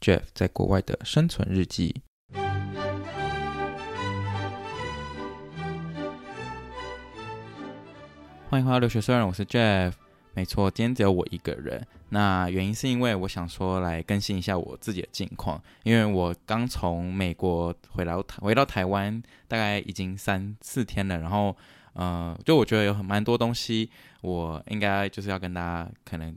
Jeff 在国外的生存日记。欢迎回到留学虽然，我是 Jeff。没错，今天只有我一个人。那原因是因为我想说来更新一下我自己的近况，因为我刚从美国回来，回到台湾大概已经三四天了。然后，呃，就我觉得有很蛮多东西，我应该就是要跟大家可能。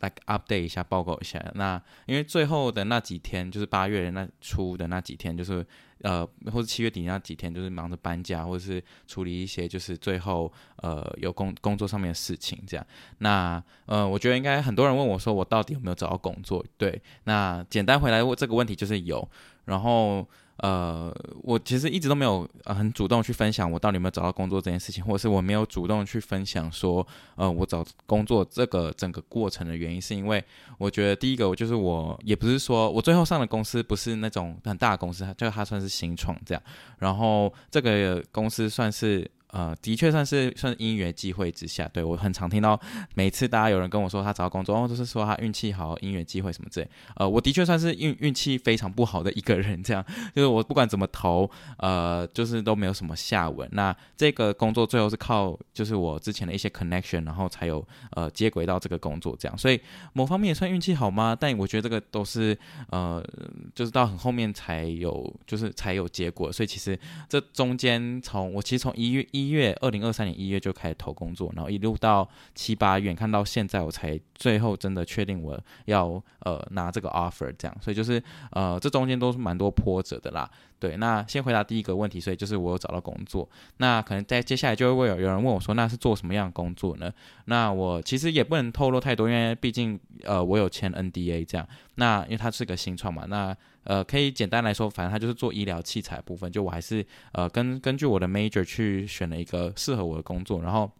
来 update 一下，报告一下。那因为最后的那几天，就是八月的那初的那几天，就是呃，或者七月底那几天，就是忙着搬家，或者是处理一些就是最后呃有工工作上面的事情这样。那呃，我觉得应该很多人问我说，我到底有没有找到工作？对，那简单回来问这个问题就是有，然后。呃，我其实一直都没有很主动去分享我到底有没有找到工作这件事情，或者是我没有主动去分享说，呃，我找工作这个整个过程的原因，是因为我觉得第一个，我就是我也不是说我最后上的公司不是那种很大的公司，就它算是新创这样，然后这个公司算是。呃，的确算是算是因缘际会之下，对，我很常听到，每次大家有人跟我说他找到工作，哦，都是说他运气好，因缘际会什么之类。呃，我的确算是运运气非常不好的一个人，这样，就是我不管怎么投，呃，就是都没有什么下文。那这个工作最后是靠就是我之前的一些 connection，然后才有呃接轨到这个工作这样。所以某方面也算运气好吗？但我觉得这个都是呃，就是到很后面才有，就是才有结果。所以其实这中间从我其实从一月一。一月二零二三年一月就开始投工作，然后一路到七八月，看到现在我才最后真的确定我要呃拿这个 offer 这样，所以就是呃这中间都是蛮多波折的啦。对，那先回答第一个问题，所以就是我有找到工作，那可能在接下来就会有有人问我说，那是做什么样的工作呢？那我其实也不能透露太多，因为毕竟呃我有签 NDA 这样，那因为它是个新创嘛，那。呃，可以简单来说，反正他就是做医疗器材部分。就我还是呃，根根据我的 major 去选了一个适合我的工作。然后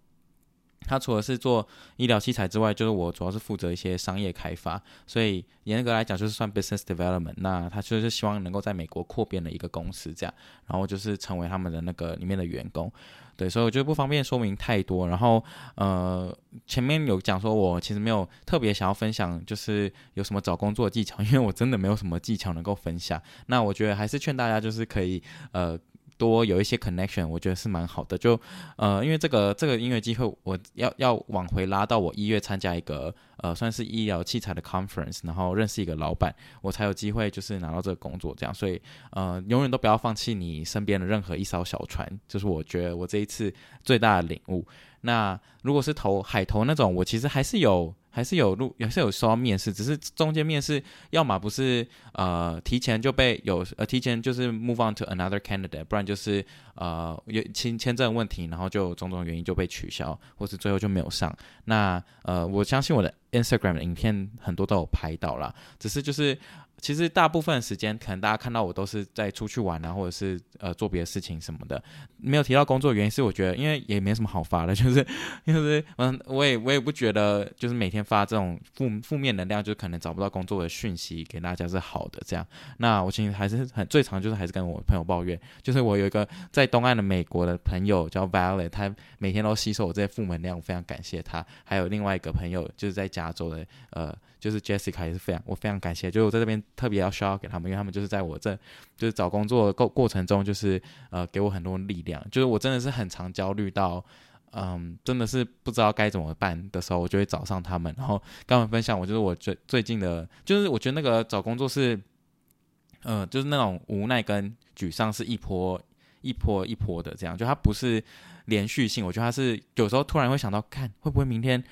他除了是做医疗器材之外，就是我主要是负责一些商业开发。所以严格来讲，就是算 business development。那他就是希望能够在美国扩编的一个公司这样，然后就是成为他们的那个里面的员工。对，所以我就不方便说明太多。然后，呃，前面有讲说，我其实没有特别想要分享，就是有什么找工作的技巧，因为我真的没有什么技巧能够分享。那我觉得还是劝大家，就是可以，呃。多有一些 connection，我觉得是蛮好的。就呃，因为这个这个音乐机会，我要要往回拉到我一月参加一个呃，算是医疗器材的 conference，然后认识一个老板，我才有机会就是拿到这个工作。这样，所以呃，永远都不要放弃你身边的任何一艘小船，就是我觉得我这一次最大的领悟。那如果是投海投那种，我其实还是有。还是有录，还是有说要面试，只是中间面试，要么不是呃提前就被有呃提前就是 move on to another candidate，不然就是呃有签签证问题，然后就种种原因就被取消，或是最后就没有上。那呃我相信我的 Instagram 影片很多都有拍到啦，只是就是。其实大部分时间，可能大家看到我都是在出去玩啊，或者是呃做别的事情什么的，没有提到工作的原因是，我觉得因为也没什么好发的，就是就是嗯，我也我也不觉得就是每天发这种负负面能量，就可能找不到工作的讯息给大家是好的这样。那我其实还是很最常就是还是跟我朋友抱怨，就是我有一个在东岸的美国的朋友叫 Violet，他每天都吸收我这些负能量，我非常感谢他。还有另外一个朋友就是在加州的呃。就是 Jessica 也是非常，我非常感谢，就是我在这边特别要 shout 给他们，因为他们就是在我这就是找工作过过程中，就是呃给我很多力量。就是我真的是很常焦虑到，嗯，真的是不知道该怎么办的时候，我就会找上他们，然后跟他们分享。我就是我最最近的，就是我觉得那个找工作是，呃，就是那种无奈跟沮丧是一波一波一波的这样，就它不是连续性。我觉得它是有时候突然会想到，看会不会明天。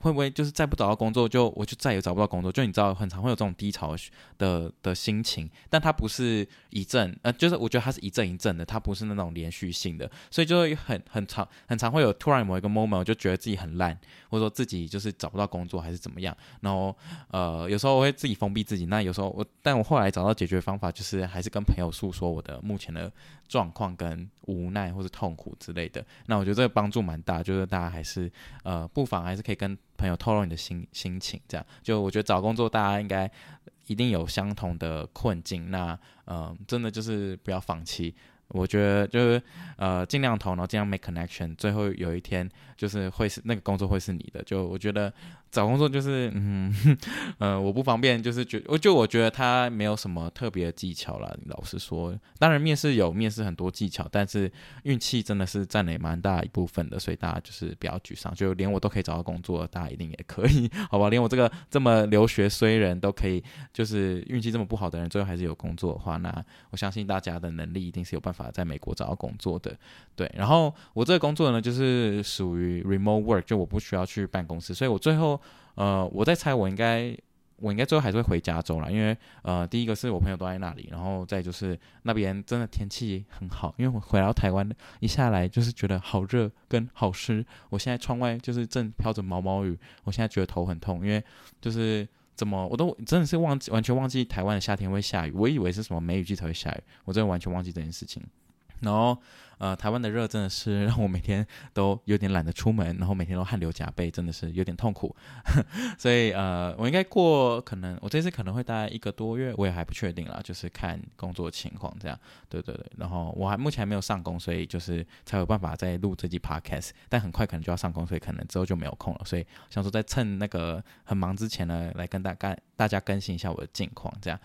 会不会就是再不找到工作，就我就再也找不到工作？就你知道，很常会有这种低潮的的心情，但它不是一阵，呃，就是我觉得它是一阵一阵的，它不是那种连续性的，所以就会很很常很常会有突然某一个 moment，我就觉得自己很烂，或者说自己就是找不到工作还是怎么样，然后呃，有时候我会自己封闭自己，那有时候我，但我后来找到解决方法，就是还是跟朋友诉说我的目前的状况跟无奈或是痛苦之类的，那我觉得这个帮助蛮大，就是大家还是呃，不妨还是可以跟朋友透露你的心心情，这样就我觉得找工作大家应该一定有相同的困境，那嗯、真的就是不要放弃。我觉得就是呃，尽量投，然后尽量 make connection，最后有一天就是会是那个工作会是你的。就我觉得找工作就是嗯 呃，我不方便，就是觉我就我觉得他没有什么特别的技巧啦。老实说，当然面试有面试很多技巧，但是运气真的是占了蛮大一部分的。所以大家就是不要沮丧，就连我都可以找到工作，大家一定也可以，好吧？连我这个这么留学衰人都可以，就是运气这么不好的人，最后还是有工作的话，那我相信大家的能力一定是有办。法在美国找到工作的，对，然后我这个工作呢，就是属于 remote work，就我不需要去办公室，所以我最后，呃，我在猜，我应该，我应该最后还是会回加州啦，因为，呃，第一个是我朋友都在那里，然后再就是那边真的天气很好，因为我回到台湾一下来就是觉得好热跟好湿，我现在窗外就是正飘着毛毛雨，我现在觉得头很痛，因为就是。怎么我都真的是忘记完全忘记台湾的夏天会下雨，我以为是什么梅雨季才会下雨，我真的完全忘记这件事情。然后呃，台湾的热真的是让我每天都有点懒得出门，然后每天都汗流浃背，真的是有点痛苦。所以呃，我应该过可能我这次可能会待一个多月，我也还不确定啦，就是看工作情况这样。对对对，然后我还目前还没有上工，所以就是才有办法再录这集 podcast，但很快可能就要上工，所以可能之后就没有空了。所以想说在趁那个很忙之前呢，来跟大概大家更新一下我的近况这样。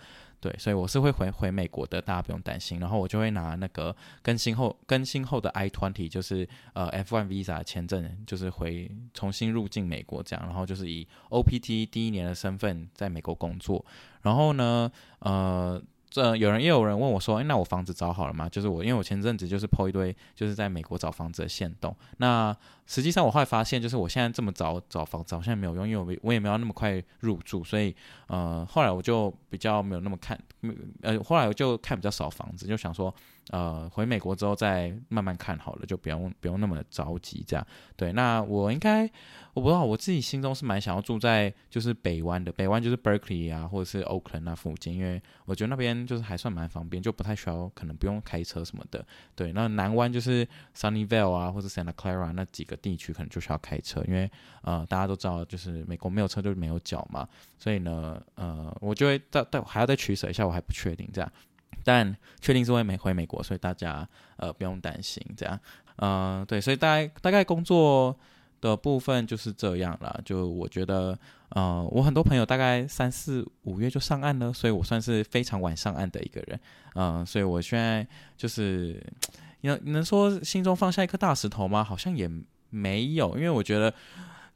对，所以我是会回回美国的，大家不用担心。然后我就会拿那个更新后更新后的 I twenty，就是呃 F one Visa 签证，就是回重新入境美国这样。然后就是以 OPT 第一年的身份在美国工作。然后呢，呃。这有人也有人问我说：“诶，那我房子找好了吗？”就是我，因为我前阵子就是抛一堆，就是在美国找房子的线动。那实际上我后来发现，就是我现在这么早找房子好像没有用，因为我我也没有那么快入住，所以呃，后来我就比较没有那么看，呃，后来我就看比较少房子，就想说。呃，回美国之后再慢慢看好了，就不用不用那么着急这样。对，那我应该我不知道，我自己心中是蛮想要住在就是北湾的，北湾就是 Berkeley 啊，或者是 Oakland 那附近，因为我觉得那边就是还算蛮方便，就不太需要可能不用开车什么的。对，那南湾就是 Sunnyvale 啊，或者 Santa Clara 那几个地区可能就需要开车，因为呃大家都知道，就是美国没有车就没有脚嘛，所以呢，呃，我就会再再还要再取舍一下，我还不确定这样。但确定是会没回美国，所以大家呃不用担心这样，嗯、对，所以大概大概工作的部分就是这样了。就我觉得，呃，我很多朋友大概三四五月就上岸了，所以我算是非常晚上岸的一个人，嗯、所以我现在就是，你能你能说心中放下一颗大石头吗？好像也没有，因为我觉得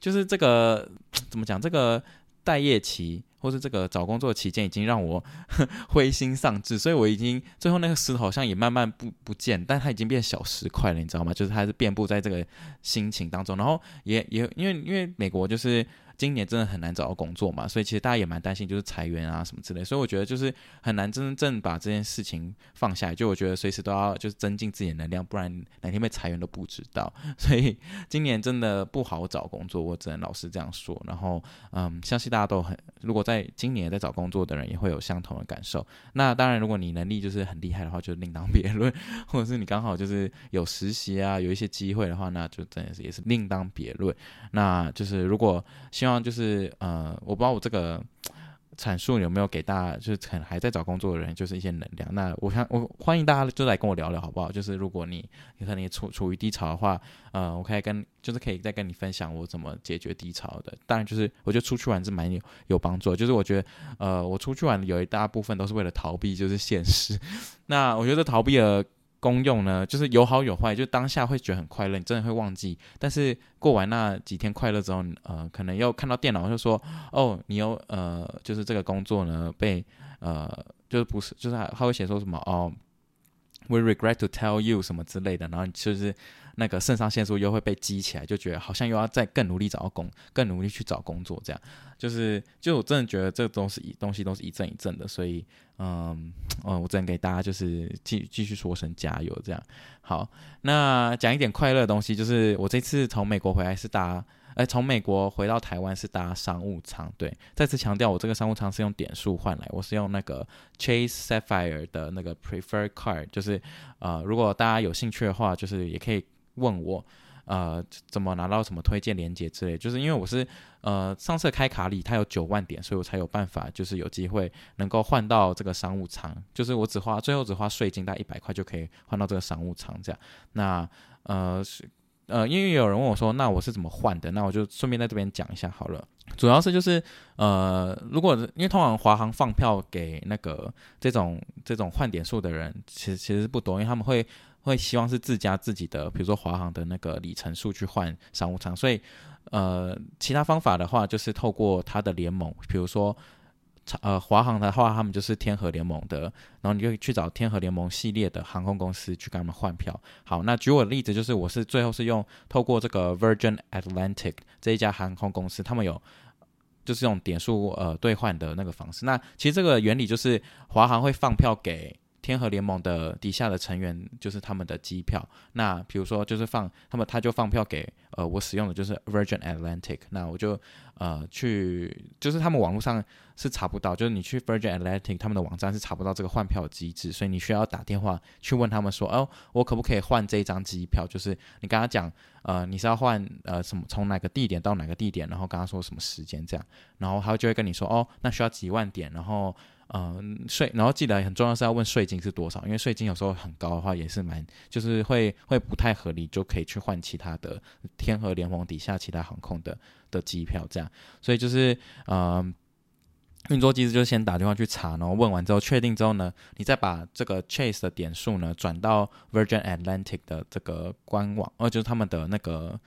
就是这个 怎么讲，这个待业期。或是这个找工作期间已经让我 灰心丧志，所以我已经最后那个石头好像也慢慢不不见，但它已经变小石块了，你知道吗？就是它是遍布在这个心情当中，然后也也因为因为美国就是。今年真的很难找到工作嘛，所以其实大家也蛮担心，就是裁员啊什么之类。所以我觉得就是很难真正把这件事情放下来。就我觉得随时都要就是增进自己的能量，不然哪天被裁员都不知道。所以今年真的不好找工作，我只能老实这样说。然后嗯，相信大家都很，如果在今年在找工作的人也会有相同的感受。那当然，如果你能力就是很厉害的话，就另当别论；或者是你刚好就是有实习啊，有一些机会的话，那就真的是也是另当别论。那就是如果希望。望就是呃，我不知道我这个 阐述有没有给大家，就是可能还在找工作的人，就是一些能量。那我想我欢迎大家就来跟我聊聊，好不好？就是如果你你可能也处处于低潮的话，呃，我可以跟就是可以再跟你分享我怎么解决低潮的。当然，就是我觉得出去玩是蛮有有帮助的。就是我觉得呃，我出去玩有一大部分都是为了逃避，就是现实。那我觉得逃避了。功用呢，就是有好有坏，就当下会觉得很快乐，你真的会忘记。但是过完那几天快乐之后，呃，可能又看到电脑就说，哦，你有呃，就是这个工作呢被呃，就是不是，就是还会写说什么哦，We regret to tell you 什么之类的，然后就是那个肾上腺素又会被激起来，就觉得好像又要再更努力找到工，更努力去找工作，这样就是就我真的觉得这个东西东西都是一阵一阵的，所以嗯嗯，我只能给大家就是继继续说声加油，这样好。那讲一点快乐的东西，就是我这次从美国回来是搭。哎，从美国回到台湾是搭商务舱，对，再次强调，我这个商务舱是用点数换来，我是用那个 Chase Sapphire 的那个 Preferred Card，就是呃，如果大家有兴趣的话，就是也可以问我，呃，怎么拿到什么推荐连接之类，就是因为我是呃上次开卡里，它有九万点，所以我才有办法，就是有机会能够换到这个商务舱，就是我只花最后只花税金大概一百块就可以换到这个商务舱，这样，那呃。呃，因为有人问我说，那我是怎么换的？那我就顺便在这边讲一下好了。主要是就是，呃，如果因为通常华航放票给那个这种这种换点数的人，其实其实不多，因为他们会会希望是自家自己的，比如说华航的那个里程数去换商务舱。所以，呃，其他方法的话，就是透过他的联盟，比如说。呃，华航的话，他们就是天河联盟的，然后你就去找天河联盟系列的航空公司去跟他们换票。好，那举我的例子，就是我是最后是用透过这个 Virgin Atlantic 这一家航空公司，他们有就是用点数呃兑换的那个方式。那其实这个原理就是华航会放票给。天河联盟的底下的成员就是他们的机票，那比如说就是放他们，他就放票给呃我使用的就是 Virgin Atlantic，那我就呃去就是他们网络上是查不到，就是你去 Virgin Atlantic 他们的网站是查不到这个换票机制，所以你需要打电话去问他们说，哦，我可不可以换这一张机票？就是你跟他讲，呃，你是要换呃什么从哪个地点到哪个地点，然后跟他说什么时间这样，然后他就会跟你说，哦，那需要几万点，然后。嗯，税，然后记得很重要是要问税金是多少，因为税金有时候很高的话也是蛮，就是会会不太合理，就可以去换其他的天河联盟底下其他航空的的机票这样，所以就是嗯，运作机制就是先打电话去查，然后问完之后确定之后呢，你再把这个 Chase 的点数呢转到 Virgin Atlantic 的这个官网，哦，就是他们的那个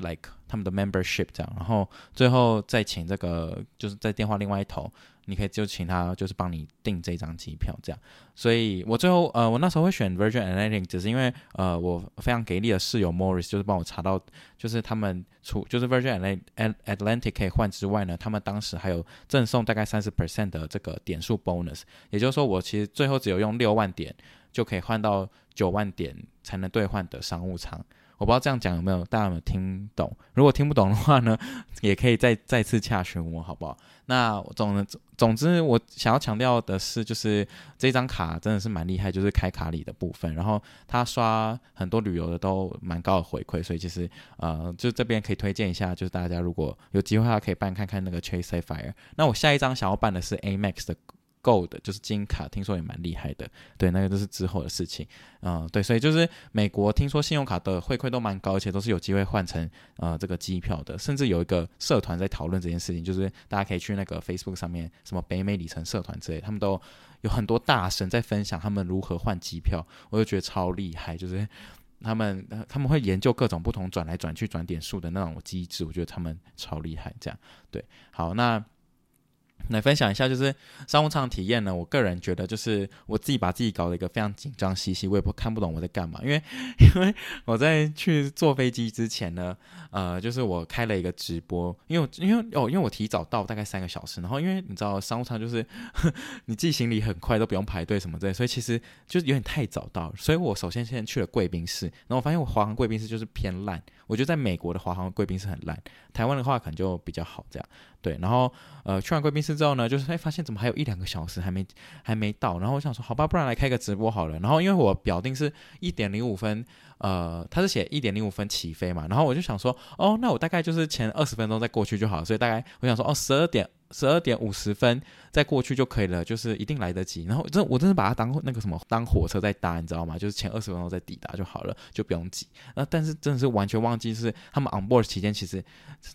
like 他们的 membership 这样，然后最后再请这个就是在电话另外一头。你可以就请他，就是帮你订这张机票，这样。所以我最后，呃，我那时候会选 Virgin Atlantic，只是因为，呃，我非常给力的室友 Morris 就是帮我查到，就是他们除就是 Virgin Atlantic 可以换之外呢，他们当时还有赠送大概三十 percent 的这个点数 bonus，也就是说，我其实最后只有用六万点就可以换到九万点才能兑换的商务舱。我不知道这样讲有没有大家有没有听懂？如果听不懂的话呢，也可以再再次洽询我，好不好？那总的总之，我想要强调的是，就是这张卡真的是蛮厉害，就是开卡里的部分，然后他刷很多旅游的都蛮高的回馈，所以其实呃，就这边可以推荐一下，就是大家如果有机会的话，可以办看看那个 Chase Sapphire。那我下一张想要办的是 Amex 的。Gold 就是金卡，听说也蛮厉害的。对，那个都是之后的事情。嗯，对，所以就是美国听说信用卡的回馈都蛮高，而且都是有机会换成呃这个机票的。甚至有一个社团在讨论这件事情，就是大家可以去那个 Facebook 上面，什么北美里程社团之类，他们都有很多大神在分享他们如何换机票，我就觉得超厉害。就是他们他们会研究各种不同转来转去转点数的那种机制，我觉得他们超厉害。这样对，好那。来分享一下，就是商务舱体验呢。我个人觉得，就是我自己把自己搞了一个非常紧张兮兮，我也不看不懂我在干嘛。因为，因为我在去坐飞机之前呢，呃，就是我开了一个直播，因为因为哦，因为我提早到大概三个小时，然后因为你知道商务舱就是呵 你寄行李很快，都不用排队什么之类，所以其实就是有点太早到，所以我首先先去了贵宾室，然后我发现我华航贵宾室就是偏烂。我觉得在美国的华航贵宾室很烂，台湾的话可能就比较好这样。对，然后呃去完贵宾室之后呢，就是哎发现怎么还有一两个小时还没还没到，然后我想说好吧，不然来开个直播好了。然后因为我表定是一点零五分，呃他是写一点零五分起飞嘛，然后我就想说哦那我大概就是前二十分钟再过去就好了，所以大概我想说哦十二点。十二点五十分再过去就可以了，就是一定来得及。然后真我真的把它当那个什么当火车在搭，你知道吗？就是前二十分钟再抵达就好了，就不用挤。那但是真的是完全忘记，是他们 on board 期间其实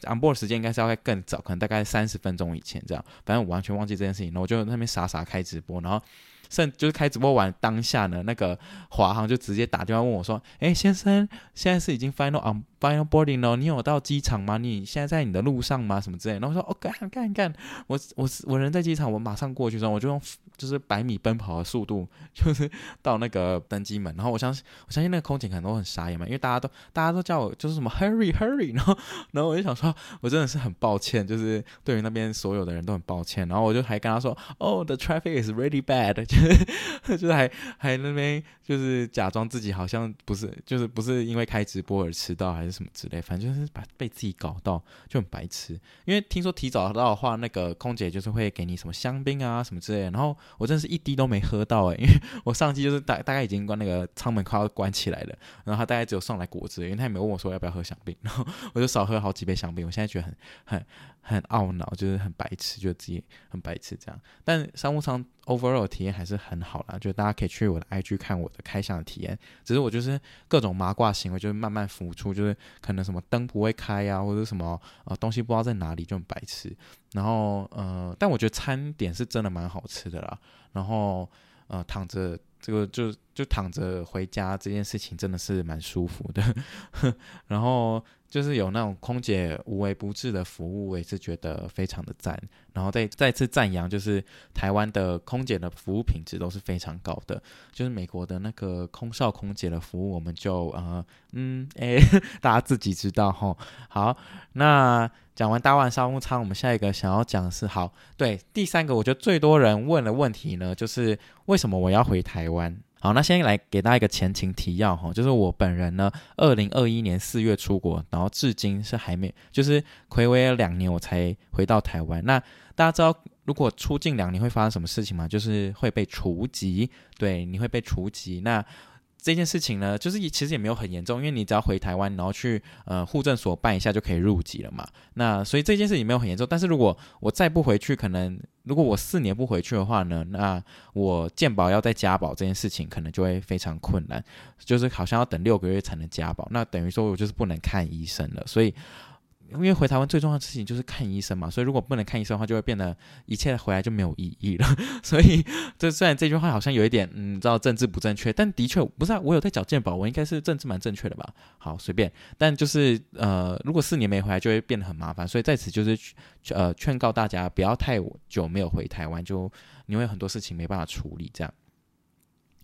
on board 时间应该是要更早，可能大概三十分钟以前这样。反正我完全忘记这件事情，然后我就那边傻傻开直播，然后甚就是开直播完当下呢，那个华航就直接打电话问我说：“哎，先生，现在是已经 final on final boarding 了，你有到机场吗？你现在在你的路上吗？什么之类。”然后我说：“哦，干干干，我我我人在机场，我马上过去。”之后我就用就是百米奔跑的速度，就是到那个登机门。然后我相信我相信那个空姐可能都很傻眼嘛，因为大家都大家都叫我就是什么 hurry hurry，然后然后我就想说，我真的是很抱歉，就是对于那边所有的人都很抱歉。然后我就还跟他说：“哦，the traffic is really bad。”就是就是还还那边就是假装自己好像不是就是不是因为开直播而迟到还是什么之类，反正就是把被自己搞到就很白痴。因为听说提早到的话，那个空姐就是会给你什么香槟啊什么之类。然后我真是一滴都没喝到诶，因 为我上机就是大大概已经关那个舱门快要关起来了，然后他大概只有上来果汁，因为他也没问我说要不要喝香槟，然后我就少喝好几杯香槟。我现在觉得很很。很懊恼，就是很白痴，觉得自己很白痴这样。但商务舱 overall 体验还是很好啦，就大家可以去我的 IG 看我的开箱的体验。只是我就是各种麻瓜行为，就是慢慢浮出，就是可能什么灯不会开啊，或者什么呃东西不知道在哪里就很白痴。然后呃，但我觉得餐点是真的蛮好吃的啦。然后呃，躺着这个就就躺着回家这件事情真的是蛮舒服的。然后。就是有那种空姐无微不至的服务，我也是觉得非常的赞。然后再再次赞扬，就是台湾的空姐的服务品质都是非常高的。就是美国的那个空少空姐的服务，我们就呃嗯哎，大家自己知道哈。好，那讲完大万商务舱，我们下一个想要讲的是好，对，第三个我觉得最多人问的问题呢，就是为什么我要回台湾？好，那先来给大家一个前情提要哈，就是我本人呢，二零二一年四月出国，然后至今是还没，就是睽违了两年我才回到台湾。那大家知道，如果出境两年会发生什么事情吗？就是会被除籍，对，你会被除籍。那这件事情呢，就是其实也没有很严重，因为你只要回台湾，然后去呃户政所办一下就可以入籍了嘛。那所以这件事情没有很严重。但是如果我再不回去，可能如果我四年不回去的话呢，那我健保要再加保这件事情可能就会非常困难，就是好像要等六个月才能加保。那等于说我就是不能看医生了，所以。因为回台湾最重要的事情就是看医生嘛，所以如果不能看医生的话，就会变得一切回来就没有意义了。所以这虽然这句话好像有一点，嗯，知道政治不正确，但的确不是啊。我有在缴健保，我应该是政治蛮正确的吧？好，随便。但就是呃，如果四年没回来，就会变得很麻烦。所以在此就是呃劝告大家，不要太久没有回台湾，就你会有很多事情没办法处理这样。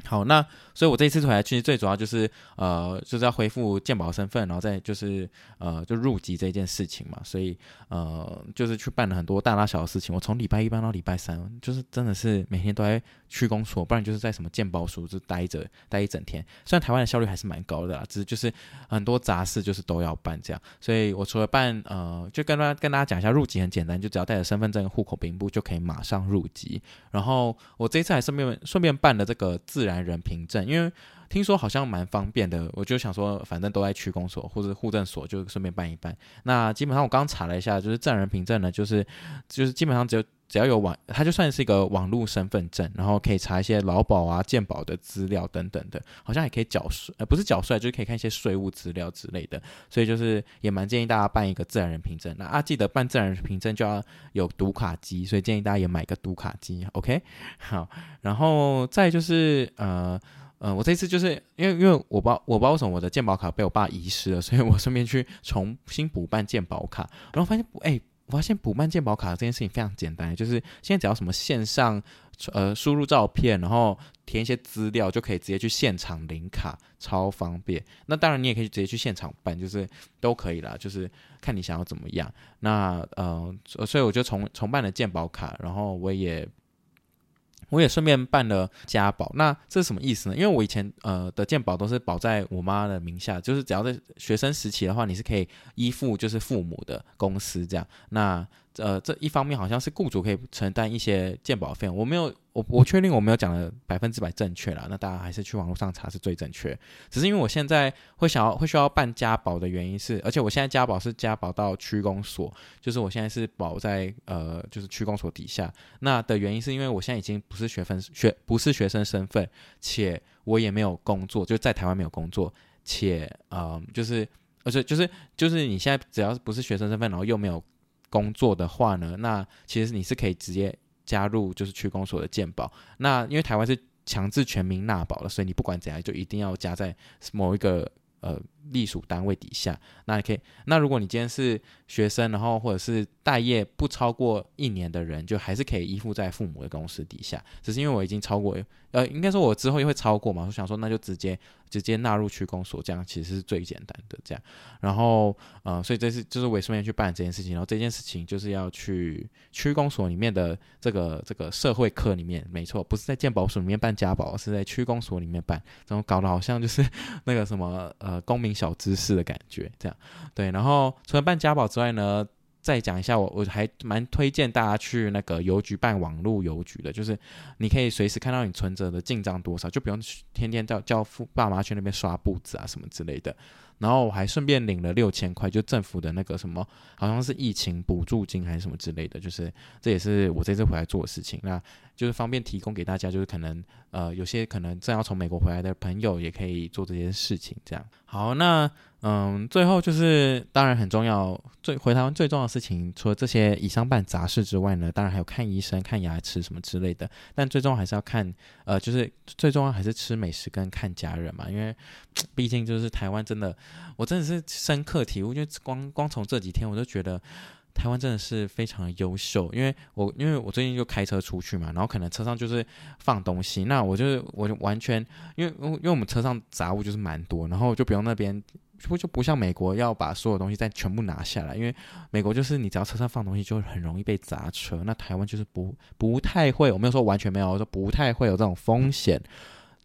好，那所以，我这一次回来其实最主要就是，呃，就是要恢复健保身份，然后再就是，呃，就入籍这件事情嘛。所以，呃，就是去办了很多大大小小的事情。我从礼拜一办到礼拜三，就是真的是每天都在区公所，不然就是在什么健保署就待着待一整天。虽然台湾的效率还是蛮高的啦，只是就是很多杂事就是都要办这样。所以我除了办，呃，就跟大家跟大家讲一下入籍很简单，就只要带着身份证、户口名簿就可以马上入籍。然后我这一次还顺便顺便办了这个自然人凭证，因为听说好像蛮方便的，我就想说，反正都在区公所或者户政所，就顺便办一办。那基本上我刚查了一下，就是自然人凭证呢，就是就是基本上只有只要有网，它就算是一个网络身份证，然后可以查一些劳保啊、健保的资料等等的，好像也可以缴税，呃，不是缴税，就是可以看一些税务资料之类的。所以就是也蛮建议大家办一个自然人凭证。那啊，记得办自然人凭证就要有读卡机，所以建议大家也买个读卡机。OK，好，然后再就是呃。嗯、我这次就是因为因为我不我不知道为什么我的健保卡被我爸遗失了，所以我顺便去重新补办健保卡，然后发现哎，我发现补办健保卡这件事情非常简单，就是现在只要什么线上呃输入照片，然后填一些资料就可以直接去现场领卡，超方便。那当然你也可以直接去现场办，就是都可以啦，就是看你想要怎么样。那呃，所以我就重重办了健保卡，然后我也。我也顺便办了家保，那这是什么意思呢？因为我以前呃的健保都是保在我妈的名下，就是只要在学生时期的话，你是可以依附就是父母的公司这样。那呃，这一方面好像是雇主可以承担一些鉴保费用，我没有，我我确定我没有讲的百分之百正确啦。那大家还是去网络上查是最正确。只是因为我现在会想要会需要办家保的原因是，而且我现在家保是家保到区公所，就是我现在是保在呃就是区公所底下。那的原因是因为我现在已经不是学分学不是学生身份，且我也没有工作，就在台湾没有工作，且呃就是而且就是就是你现在只要不是学生身份，然后又没有。工作的话呢，那其实你是可以直接加入就是区公所的健保。那因为台湾是强制全民纳保了，所以你不管怎样就一定要加在某一个呃。隶属单位底下，那你可以。那如果你今天是学生，然后或者是待业不超过一年的人，就还是可以依附在父母的公司底下。只是因为我已经超过，呃，应该说我之后也会超过嘛。我想说，那就直接直接纳入区公所，这样其实是最简单的。这样，然后呃，所以这是就是我顺便去办这件事情。然后这件事情就是要去区公所里面的这个这个社会科里面，没错，不是在健保署里面办家宝，是在区公所里面办。然后搞得好像就是那个什么呃公民。小知识的感觉，这样对。然后除了办家宝之外呢，再讲一下我，我还蛮推荐大家去那个邮局办网络邮局的，就是你可以随时看到你存折的进账多少，就不用天天叫叫父爸妈去那边刷簿子啊什么之类的。然后我还顺便领了六千块，就政府的那个什么，好像是疫情补助金还是什么之类的，就是这也是我这次回来做的事情。那就是方便提供给大家，就是可能呃有些可能正要从美国回来的朋友也可以做这些事情，这样。好，那嗯，最后就是当然很重要，最回台湾最重要的事情，除了这些以上办杂事之外呢，当然还有看医生、看牙齿什么之类的。但最重要还是要看呃，就是最重要还是吃美食跟看家人嘛，因为毕竟就是台湾真的，我真的是深刻体悟，因为光光从这几天我就觉得。台湾真的是非常优秀，因为我因为我最近就开车出去嘛，然后可能车上就是放东西，那我就是我就完全因为因为我们车上杂物就是蛮多，然后就不用那边不就不像美国要把所有东西再全部拿下来，因为美国就是你只要车上放东西就很容易被砸车，那台湾就是不不太会，我没有说完全没有，说不太会有这种风险。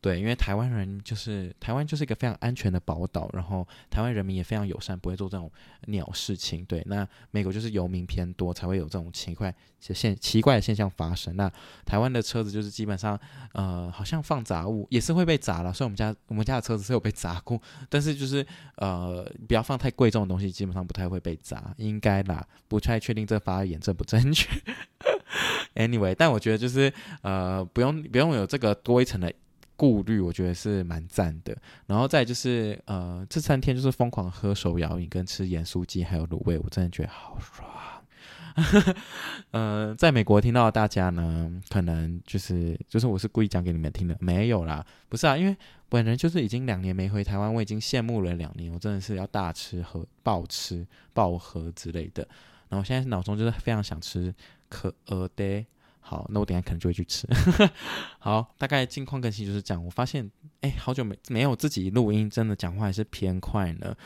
对，因为台湾人就是台湾就是一个非常安全的宝岛，然后台湾人民也非常友善，不会做这种鸟事情。对，那美国就是游民偏多，才会有这种奇怪现奇怪的现象发生。那台湾的车子就是基本上，呃，好像放杂物也是会被砸了，所以我们家我们家的车子是有被砸过，但是就是呃，不要放太贵重的东西，基本上不太会被砸，应该啦，不太确定这发言正不正确。Anyway，但我觉得就是呃，不用不用有这个多一层的。顾虑我觉得是蛮赞的，然后再就是呃，这三天就是疯狂喝手摇饮跟吃盐酥鸡还有卤味，我真的觉得好爽。呃，在美国听到大家呢，可能就是就是我是故意讲给你们听的，没有啦，不是啊，因为本人就是已经两年没回台湾，我已经羡慕了两年，我真的是要大吃喝暴吃暴喝之类的，然后现在脑中就是非常想吃可乐的。好，那我等下可能就会去吃。好，大概近况更新就是这样。我发现，哎，好久没没有自己录音，真的讲话还是偏快呢。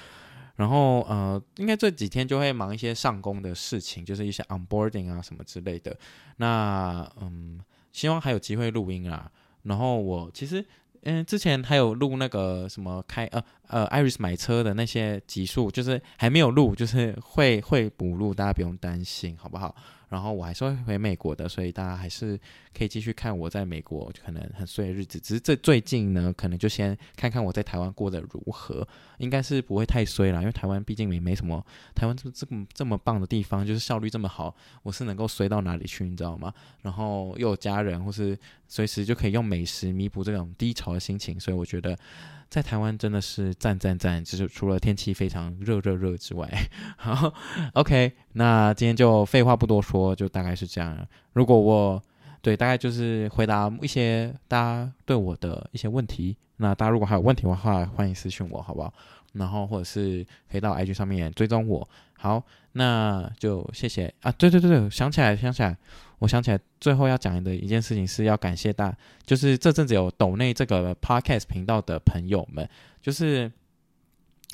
然后，呃，应该这几天就会忙一些上工的事情，就是一些 onboarding 啊什么之类的。那，嗯，希望还有机会录音啊。然后我其实，嗯，之前还有录那个什么开呃呃，Iris 买车的那些集数，就是还没有录，就是会会补录，大家不用担心，好不好？然后我还是会回美国的，所以大家还是可以继续看我在美国可能很衰的日子。只是这最近呢，可能就先看看我在台湾过得如何，应该是不会太衰啦，因为台湾毕竟也没什么，台湾这这么这么棒的地方，就是效率这么好，我是能够衰到哪里去，你知道吗？然后又有家人，或是随时就可以用美食弥补这种低潮的心情，所以我觉得。在台湾真的是赞赞赞，就是除了天气非常热热热之外，好，OK，那今天就废话不多说，就大概是这样。如果我对大概就是回答一些大家对我的一些问题，那大家如果还有问题的话，欢迎私信我，好不好？然后或者是可以到 IG 上面追踪我。好，那就谢谢啊！对对对对，想起来想起来。我想起来，最后要讲的一件事情是要感谢大，就是这阵子有抖内这个 podcast 频道的朋友们。就是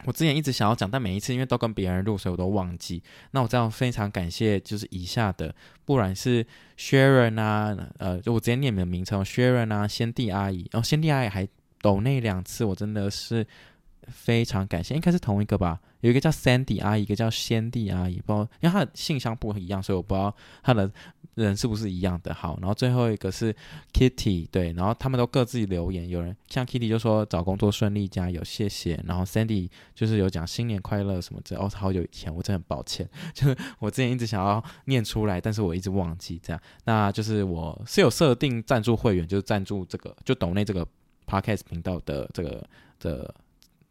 我之前一直想要讲，但每一次因为都跟别人录，所以我都忘记。那我这样非常感谢，就是以下的，不然是 Sharon 啊，呃，就我直接念你们的名称，Sharon 啊，先帝阿姨，然后、哦、先帝阿姨还抖那两次，我真的是非常感谢，应该是同一个吧。有一个叫 Sandy 阿姨，一个叫先帝阿姨，不知道，因为她的信箱不一样，所以我不知道她的人是不是一样的。好，然后最后一个是 Kitty，对，然后他们都各自留言，有人像 Kitty 就说找工作顺利，加油，谢谢。然后 Sandy 就是有讲新年快乐什么的。哦，好久以前，我真的很抱歉，就是我之前一直想要念出来，但是我一直忘记这样。那就是我是有设定赞助会员，就是赞助这个就抖内这个 Podcast 频道的这个的。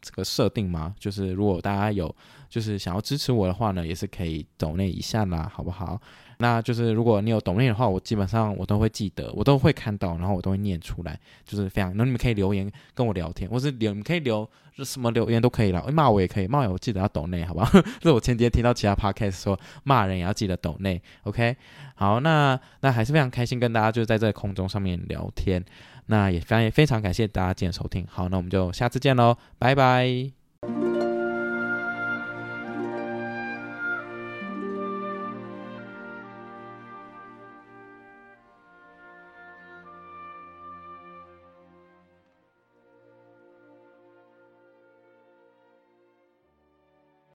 这个设定吗？就是如果大家有就是想要支持我的话呢，也是可以抖内一下啦，好不好？那就是如果你有抖内的话，我基本上我都会记得，我都会看到，然后我都会念出来，就是非常。那你们可以留言跟我聊天，或是留，你们可以留什么留言都可以了，骂我也可以，骂我记得要抖内，好不好？这是我前几天听到其他 podcast 说骂人也要记得抖内，OK？好，那那还是非常开心跟大家就是在这空中上面聊天，那也非常非常感谢大家今天收听，好，那我们就下次见喽，拜拜。